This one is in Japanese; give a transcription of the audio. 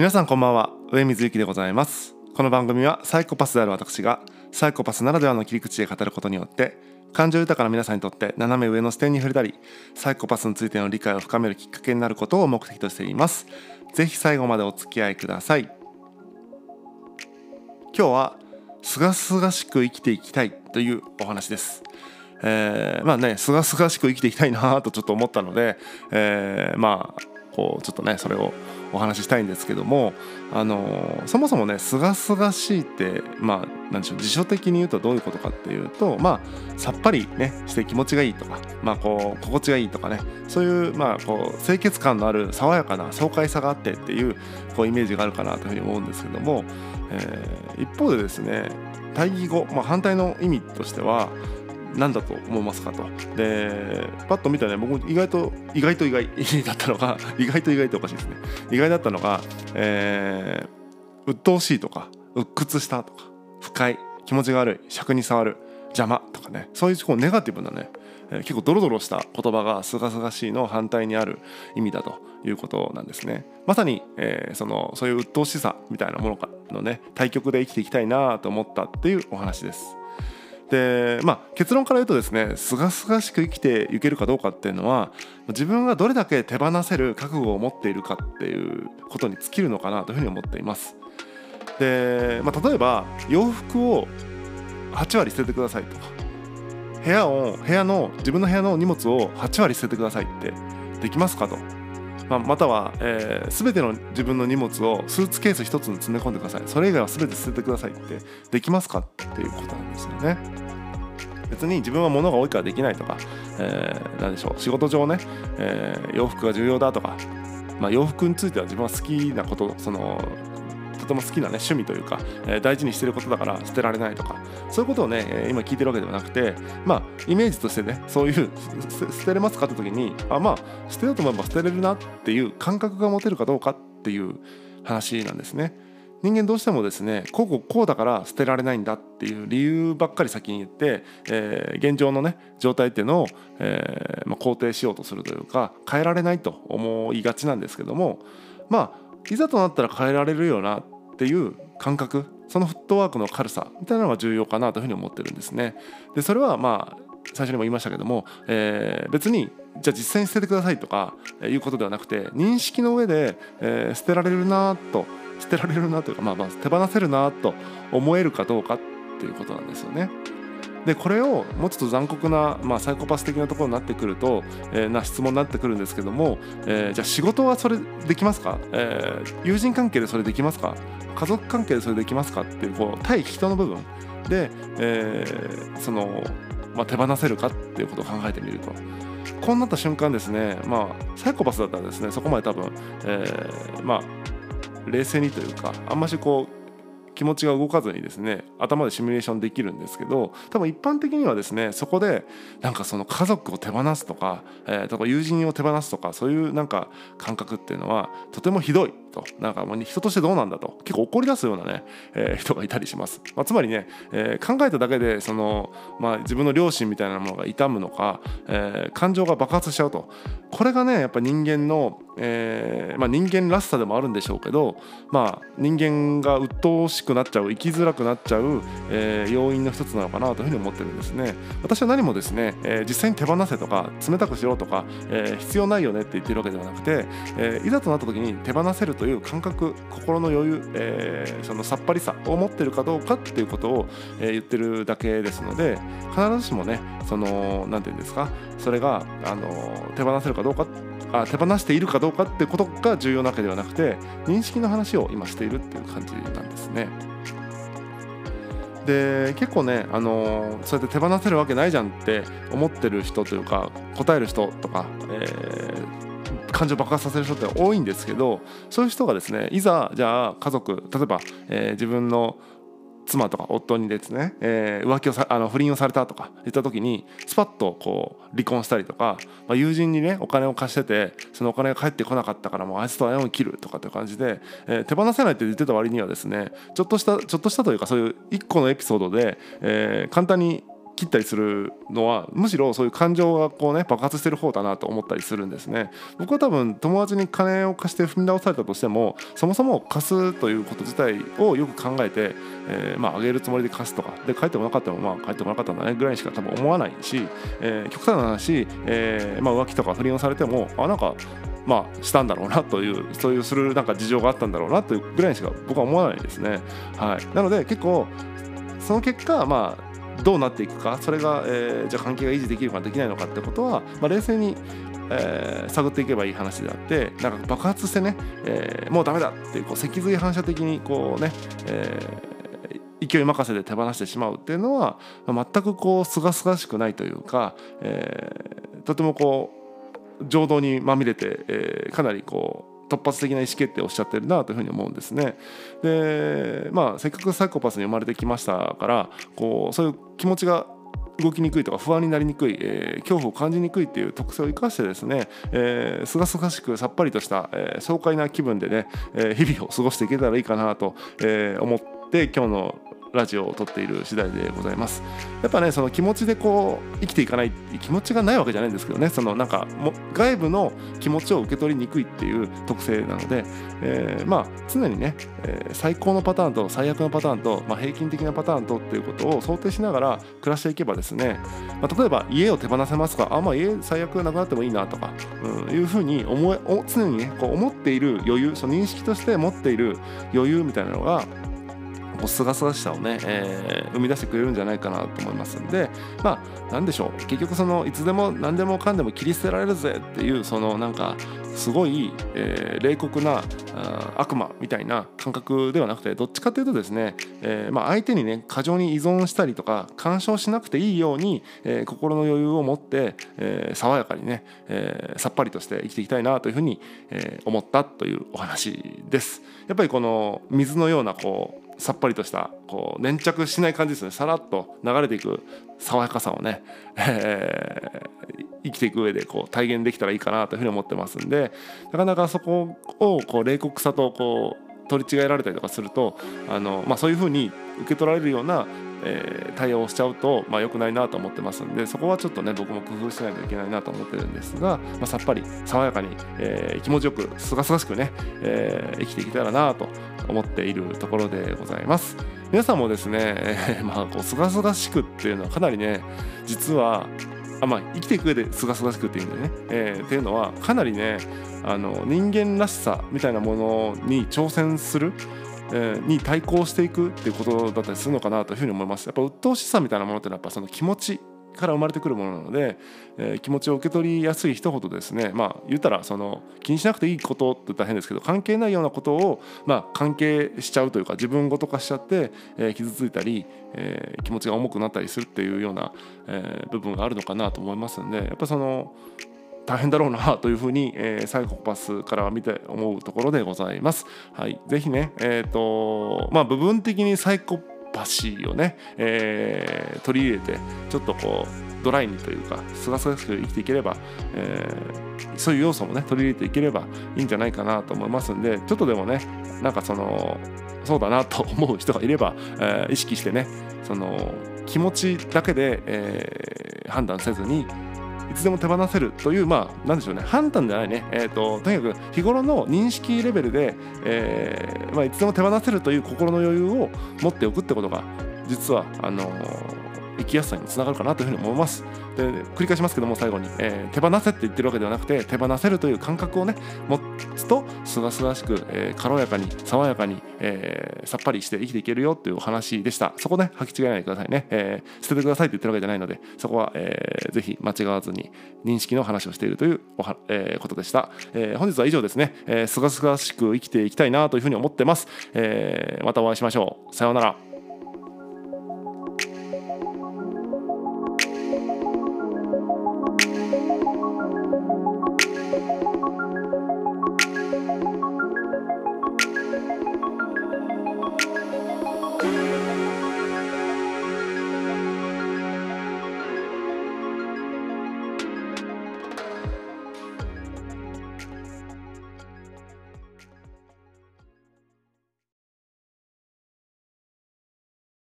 皆さんこんばんは。上水幸でございます。この番組はサイコパスである私がサイコパスならではの切り口で語ることによって感情豊かな皆さんにとって斜め上の視点に触れたりサイコパスについての理解を深めるきっかけになることを目的としています。ぜひ最後までお付き合いください。今日はすがすがしく生きていきたいというお話です。えー、まあねすがすがしく生きていきたいなとちょっと思ったので、えー、まあこうちょっとねそれをお話ししたいんですけどもあのそもそもねすがすがしいってまあなんでしょう辞書的に言うとどういうことかっていうとまあさっぱりねして気持ちがいいとかまあこう心地がいいとかねそういうまあこう清潔感のある爽やかな爽快さがあってっていうこうイメージがあるかなというふうに思うんですけども、えー、一方でですね対義語、まあ、反対の意味としては何だと思いますかと。でパッと見たらね僕意外と意外と意外。だったのが 意外と意外とおかしいですね。意外だったのが、えー、鬱陶しいとか鬱屈したとか不快気持ちが悪い尺に触る邪魔とかね。そういうこうネガティブなね、結構ドロドロした言葉がすがすがしいの反対にある意味だということなんですね。まさに、えー、そのそういう鬱陶しさみたいなもののね対極で生きていきたいなと思ったっていうお話です。でまあ結論から言うとですねすがすがしく生きていけるかどうかっていうのは自分がどれだけ手放せる覚悟を持っているかっていうことに尽きるのかなというふうに思っています。で、まあ、例えば洋服を8割捨ててくださいとか部屋を部屋の自分の部屋の荷物を8割捨ててくださいってできますかと。まあ、または、えー、全ての自分の荷物をスーツケース1つに詰め込んでください。それ以外は全て捨ててくださいってできますかっていうことなんですよね。別に自分は物が多いからできないとか、えー、何でしょう。仕事上ね、えー、洋服が重要だとか、まあ、洋服については自分は好きなことそのても好きなね趣味というか、えー、大事にしてることだから捨てられないとかそういうことをね、え、今聞いてるわけではなくてまあイメージとしてねそういう捨てれますかって時にあまあ捨てようと思えば捨てれるなっていう感覚が持てるかどうかっていう話なんですね。人間どうしてもですねこうこうこうだから捨てられないんだっていう理由ばっかり先に言って、えー、現状のね状態っていうのを、えーまあ、肯定しようとするというか変えられないと思いがちなんですけどもまあいざとなったら変えられるよなっていう感覚そのフットワークの軽さみたいなのが重要かなというふうに思ってるんですね。でそれはまあ最初にも言いましたけども、えー、別にじゃあ実際に捨ててくださいとかいうことではなくて認識の上で、えー、捨てられるなと捨てられるなというか、まあ、まあ手放せるなと思えるかどうかっていうことなんですよね。でこれをもうちょっと残酷な、まあ、サイコパス的なところになってくると、えー、な質問になってくるんですけども、えー、じゃあ仕事はそれできますか、えー、友人関係でそれできますか？家族関係でそれできますか？っていうこう対人の部分。で、え、その、まあ、手放せるか？っていうことを考えてみると。こうなった瞬間ですね、まあ、サイコパスだったらですねそこまで多分、え、まあ冷静にというかあんましこう気持ちが動かずにですね頭でシミュレーションできるんですけど多分一般的にはですねそこでなんかその家族を手放すとか,、えー、とか友人を手放すとかそういうなんか感覚っていうのはとてもひどいと。なんかもう人としてどうなんだと。結構怒り出すようなね、えー、人がいたりします、まあ、つまりね、えー、考えただけでその、まあ、自分の両親みたいなものが痛むのか、えー、感情が爆発しちゃうと。これがねやっぱ人間の、えまあ、人間らしさでもあるんでしょうけど、まあ、人間が鬱陶しくなっちゃう生きづらくなっちゃう、え要因の一つなのかなというふうに思ってるんですね。私は何もですね、え実際に手放せとか冷たくしろとか、え必要ないよねって言ってるわけではなくて、えいざとなった時に手放せるという感覚心の余裕、えー、そのさっぱりさを持ってるかどうかっていうことを、えー、言ってるだけですので必ずしもねその何て言うんですかそれがあの手放せるかどうかってあ手放しているかどうかってことが重要なわけではなくて認識の話を今しているっていう感じなんですね。で結構ね、あのー、そうやって手放せるわけないじゃんって思ってる人というか答える人とか、えー感情爆発させる人って多いんですけどそういう人がですねいざじゃあ家族例えば、えー、自分の妻とか夫にですね、えー、浮気をさあの不倫をされたとか言った時にスパッとこう離婚したりとか、まあ、友人にねお金を貸しててそのお金が返ってこなかったからもうあいつとは縁を切るとかっていう感じで、えー、手放せないって言ってた割にはですねちょっとしたちょっとしたというかそういう一個のエピソードで、えー、簡単に切ったりするのはむしろそういう感情がこうね爆発してる方だなと思ったりするんですね僕は多分友達に金を貸して踏み倒されたとしてもそもそも貸すということ自体をよく考えて、えー、まあ上げるつもりで貸すとかで帰ってこなかったらまあ帰ってこなかったんだねぐらいしか多分思わないし、えー、極端な話、えーまあ、浮気とか不倫をされてもあなんかまあ、したんだろうなというそういうするなんか事情があったんだろうなというぐらいしか僕は思わないですね。はい、なので結構その結果まあどうなっていくかそれが、えー、じゃあ関係が維持できるかできないのかってことは、まあ、冷静に、えー、探っていけばいい話であってなんか爆発してね、えー、もうダメだっていうこう脊髄反射的にこうね、え、勢い任せで手放してしまうっていうのは、全くこう清々しくないというか、え、とてもこう情動にまみれて、え、かなりこう突発的な意思決定をしちゃってるなというふうに思うんですね。でまあせっかくサイコパスに生まれてきましたからこうそういう気持ちが動きにくいとか不安になりにくい、えー、恐怖を感じにくいっていう特性を生かしてですねすがすがしくさっぱりとした、えー、爽快な気分でね、えー、日々を過ごしていけたらいいかなと、え、思って今日のラジオを撮っている次第でございます。やっぱねその気持ちでこう生きていかないって気持ちがないわけじゃないんですけどね。そのなんかも外部の気持ちを受け取りにくいっていう特性なので、えー、まあ常にね、えー、最高のパターンと最悪のパターンと、まあ、平均的なパターンとっていうことを想定しながら暮らしていけばですね、まあ、例えば家を手放せますか。あまあ家最悪なくなってもいいなとか、うん、いうふうに思え常にねこう思っている余裕その認識として持っている余裕みたいなのがこうすがすがしさをね、えー、生み出してくれるんじゃないかなと思いますんでまあなんでしょう結局そのいつでも何でもかんでも切り捨てられるぜっていうそのなんかすごい、えー、冷酷な悪魔みたいな感覚ではなくてどっちかというとですね、えーまあ、相手にね過剰に依存したりとか干渉しなくていいように、えー、心の余裕を持って、えー、爽やかにね、えー、さっぱりとして生きていきたいなというふうに、えー、思ったというお話です。やっぱりこの水のようなこうさっぱりとしたこう粘着しない感じですね。さらっと流れていく爽やかさをね、えー、生きていく上でこう体現できたらいいかなというふうに思ってますんでなかなかそこをこう冷酷さとこう取り違えられたりとかするとあの、まあ、そういうふうに受け取られるようなえー、対応しちゃうと、まあ、良くないなと思ってますんでそこはちょっとね僕も工夫しないといけないなと思ってるんですが、まあ、さっぱり爽やかに、えー、気持ちよくすがすがしくね、えー、生きていけたらなと思っているところでございます。皆さんもですね、えー、まあこうすがすがしくっていうのはかなりね実はあまあ生きていく上ですがすがしくっていうんでね、えー、っていうのはかなりねあの人間らしさみたいなものに挑戦するに対抗していくっていうことだったりするのかなというふうに思います。やっぱ鬱陶しさみたいなものってのはやっぱその気持ちから生まれてくるものなので、えー、気持ちを受け取りやすい人ほどですねまあ言ったらその気にしなくていいことって言ったら変ですけど関係ないようなことをまあ関係しちゃうというか自分ごと化しちゃって、えー、傷ついたり、えー、気持ちが重くなったりするっていうような、え部分があるのかなと思いますんでやっぱその大変だろうなというふうに、えー、サイコパスから見て思うところでございます。はい、ぜひね、えーとまあ、部分的にサイコパシーをね、えー、取り入れてちょっとこうドライにというかすがすがしく生きていければ、えー、そういう要素もね取り入れていければいいんじゃないかなと思いますんでちょっとでもねなんかそのそうだなと思う人がいれば、えー、意識してねその気持ちだけで、えー、判断せずにいつでも手放せるというまあ何でしょうね。判断じゃないね、えーと、とにかく日頃の認識レベルで、えーまあ、いつでも手放せるという心の余裕を持っておくってことが実はあのー生きやすさにつながるかなというふうに思います。で繰り返しますけども最後に、えー、手放せって言ってるわけではなくて手放せるという感覚をね持つとすがすがしく、えー、軽やかに爽やかに、えー、さっぱりして生きていけるよっていうお話でした。そこね履き違えないでくださいね、え、捨ててくださいって言ってるわけじゃないのでそこは、えー、ぜひ間違わずに認識の話をしているというおは、え、ことでした、え、本日は以上ですね。すがすがしく生きていきたいなというふうに思ってます、え、またお会いしましょう。さようなら。